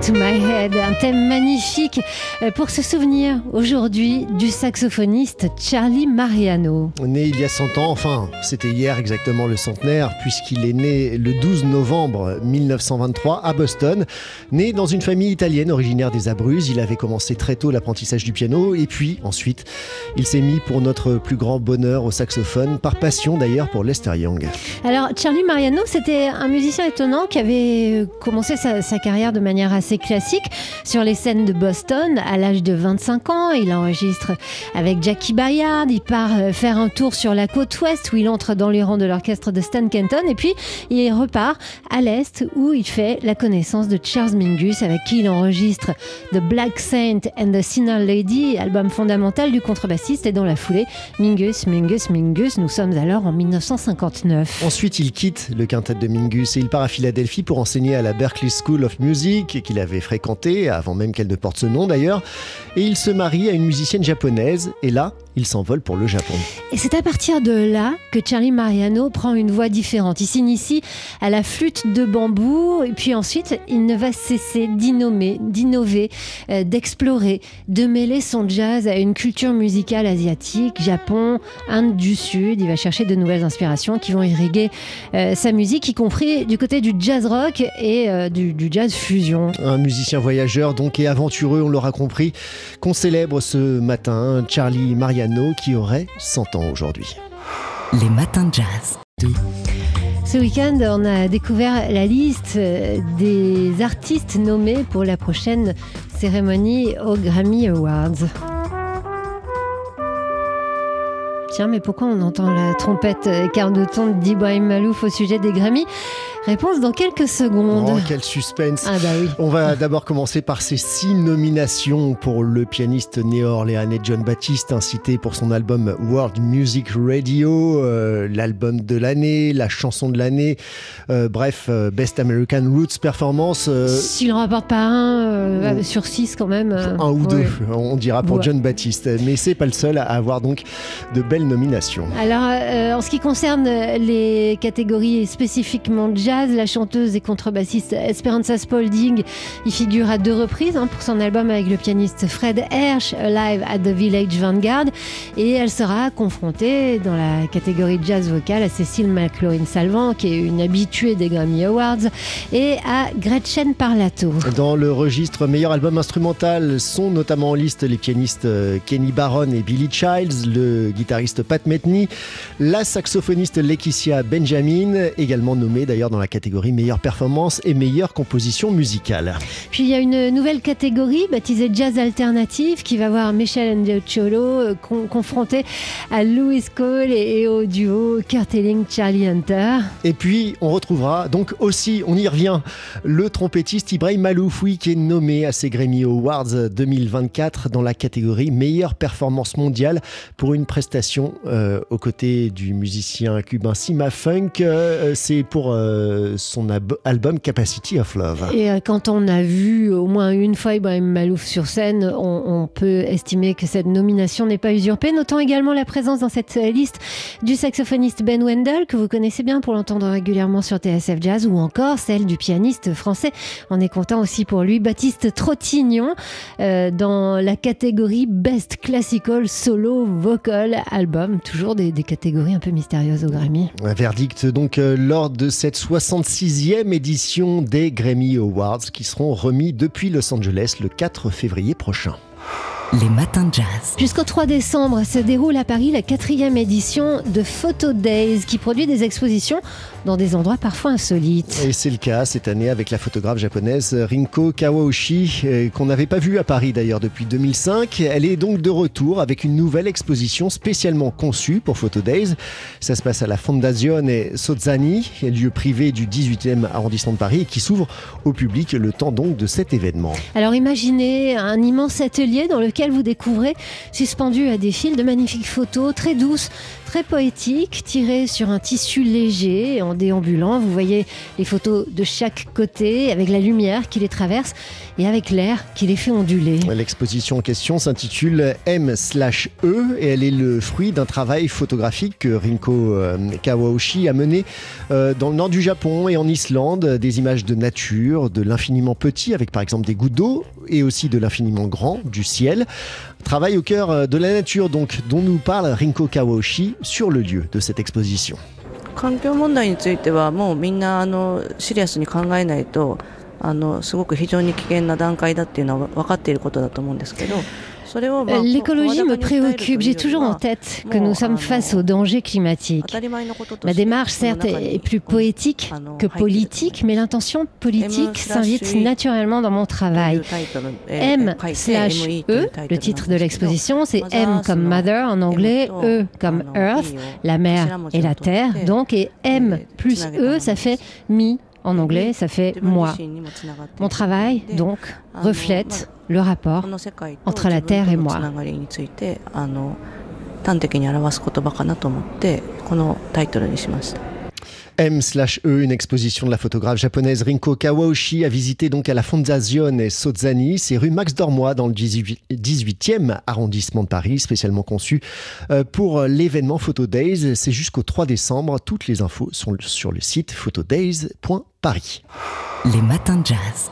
To My Head, un thème magnifique euh, pour se souvenir aujourd'hui du saxophoniste Charlie Mariano. Né il y a 100 ans, enfin, c'était hier exactement le centenaire, puisqu'il est né le 12 novembre 1923 à Boston. Né dans une famille italienne originaire des Abruzzes, il avait commencé très tôt l'apprentissage du piano, et puis ensuite, il s'est mis pour notre plus grand bonheur au saxophone, par passion d'ailleurs pour Lester Young. Alors, Charlie Mariano, c'était un musicien étonnant qui avait euh, commencé sa, sa carrière de manière assez classique sur les scènes de Boston à l'âge de 25 ans. Il enregistre avec Jackie Bayard, il part euh, faire un tour sur la côte ouest où il entre dans les rangs de l'orchestre de Stan Kenton et puis il repart à l'est où il fait la connaissance de Charles Mingus avec qui il enregistre The Black Saint and the Sinner Lady, album fondamental du contrebassiste et dans la foulée Mingus, Mingus, Mingus. Nous sommes alors en 1959. Ensuite, il quitte le quintet de Mingus et il part à Philadelphie pour enseigner à la Berklee School of Music qu'il avait fréquenté avant même qu'elle ne porte ce nom d'ailleurs. Et il se marie à une musicienne japonaise et là, il s'envole pour le Japon. Et c'est à partir de là que Charlie Mariano prend une voie différente. Il s'initie à la flûte de bambou et puis ensuite il ne va cesser d'innover, d'innover, euh, d'explorer, de mêler son jazz à une culture musicale asiatique, Japon, Inde du Sud. Il va chercher de nouvelles inspirations qui vont irriguer euh, sa musique, y compris du côté du jazz rock et euh, du, du jazz fusion. Un musicien voyageur donc et aventureux, on l'aura compris, qu'on célèbre ce matin, Charlie Mariano qui aurait 100 ans aujourd'hui. Les matins de jazz. Ce week-end, on a découvert la liste des artistes nommés pour la prochaine cérémonie aux Grammy Awards. Tiens, mais pourquoi on entend la trompette quart de ton d'Ibrahim Malouf au sujet des Grammy Réponse dans quelques secondes. Oh, quel suspense Ah bah oui. On va d'abord commencer par ces six nominations pour le pianiste néo-orléanais John Baptiste, incité pour son album World Music Radio, euh, l'album de l'année, la chanson de l'année, euh, bref, euh, Best American Roots Performance. S'il en rapporte pas un sur six quand même. un ou ouais. deux, on dira pour Ouais. John Baptiste. Mais c'est pas le seul à avoir donc de belles nominations. Alors, en ce qui concerne les catégories spécifiquement jazz, la chanteuse et contrebassiste Esperanza Spalding y figure à deux reprises hein, pour son album avec le pianiste Fred Hersch, Live at the Village Vanguard. Et elle sera confrontée dans la catégorie jazz vocal à Cécile McLaurin-Salvant, qui est une habituée des Grammy Awards, et à Gretchen Parlato. Dans le registre meilleur album instrumental sont notamment en liste les pianistes euh, Kenny Barron et Billy Childs, le guitariste Pat Metheny, la saxophoniste Laetitia Benjamin, également nommée d'ailleurs dans la catégorie meilleure performance et meilleure composition musicale. Puis il y a une nouvelle catégorie baptisée Jazz Alternative qui va voir Michel Ndiocholo euh, con- confronté à Louis Cole et, et au duo Kurt Elling, Charlie Hunter. Et puis on retrouvera donc aussi, on y revient, le trompettiste Ibrahim Malouf, oui, qui est nommé à ces Grammy Awards 2024 dans la catégorie meilleure performance mondiale pour une prestation euh, aux côtés du musicien cubain Sima Funk. Euh, C'est pour euh, son album Capacity of Love. Et euh, quand on a vu au moins une fois Ibrahim Malouf sur scène, on, on peut estimer que cette nomination n'est pas usurpée. Notons également la présence dans cette liste du saxophoniste Ben Wendell, que vous connaissez bien pour l'entendre régulièrement sur TSF Jazz, ou encore celle du pianiste français. On est content aussi pour lui, Baptiste Trottignon, euh, dans la catégorie Best Classical Solo Vocal Album. Toujours des, des catégories un peu mystérieuses au Grammy. Un verdict donc euh, lors de cette 66e édition des Grammy Awards qui seront remis depuis Los Angeles le 4 février prochain. Les matins de jazz. Jusqu'au 3 décembre se déroule à Paris la quatrième édition de Photo Days qui produit des expositions dans des endroits parfois insolites. Et c'est le cas cette année avec la photographe japonaise Rinko Kawaoshi, euh, qu'on n'avait pas vue à Paris d'ailleurs depuis 2005. Elle est donc de retour avec une nouvelle exposition spécialement conçue pour Photo Days. Ça se passe à la Fondazione Sozzani, lieu privé du 18e arrondissement de Paris, et qui s'ouvre au public le temps donc de cet événement. Alors imaginez un immense atelier dans lequel vous découvrez, suspendu à des fils, de magnifiques photos très douces, très poétiques, tirées sur un tissu léger en déambulant. Vous voyez les photos de chaque côté avec la lumière qui les traverse et avec l'air qui les fait onduler. L'exposition en question s'intitule M/E et elle est le fruit d'un travail photographique que Rinko euh, Kawaoshi a mené euh, dans le nord du Japon et en Islande, des images de nature, de l'infiniment petit avec par exemple des gouttes d'eau et aussi de l'infiniment grand du ciel. Travail au cœur euh, de la nature donc dont nous parle Rinko Kawaoshi sur le lieu de cette exposition. 環境問題についてはもうみんなあのシリアスに考えないとあのすごく非常に危険な段階だっていうのは分かっていることだと思うんですけど L'écologie me préoccupe. J'ai toujours en tête que nous sommes face aux dangers climatiques. Ma démarche, certes, est plus poétique que politique, mais l'intention politique s'invite naturellement dans mon travail. M slash E, le titre de l'exposition, c'est M comme Mother en anglais, E comme Earth, la mer et la terre, donc, et M plus E, ça fait Mi en anglais, ça fait moi. Mon travail, donc, reflète le rapport entre la Terre et moi. M/E, une exposition de la photographe japonaise Rinko Kawaoshi a visité donc à la Fondazione Sozzani, c'est rue Max Dormois dans le 18e arrondissement de Paris, spécialement conçu euh, pour l'événement Photo Days. C'est jusqu'au 3 décembre. Toutes les infos sont sur le site photodays.paris. Les matins de jazz.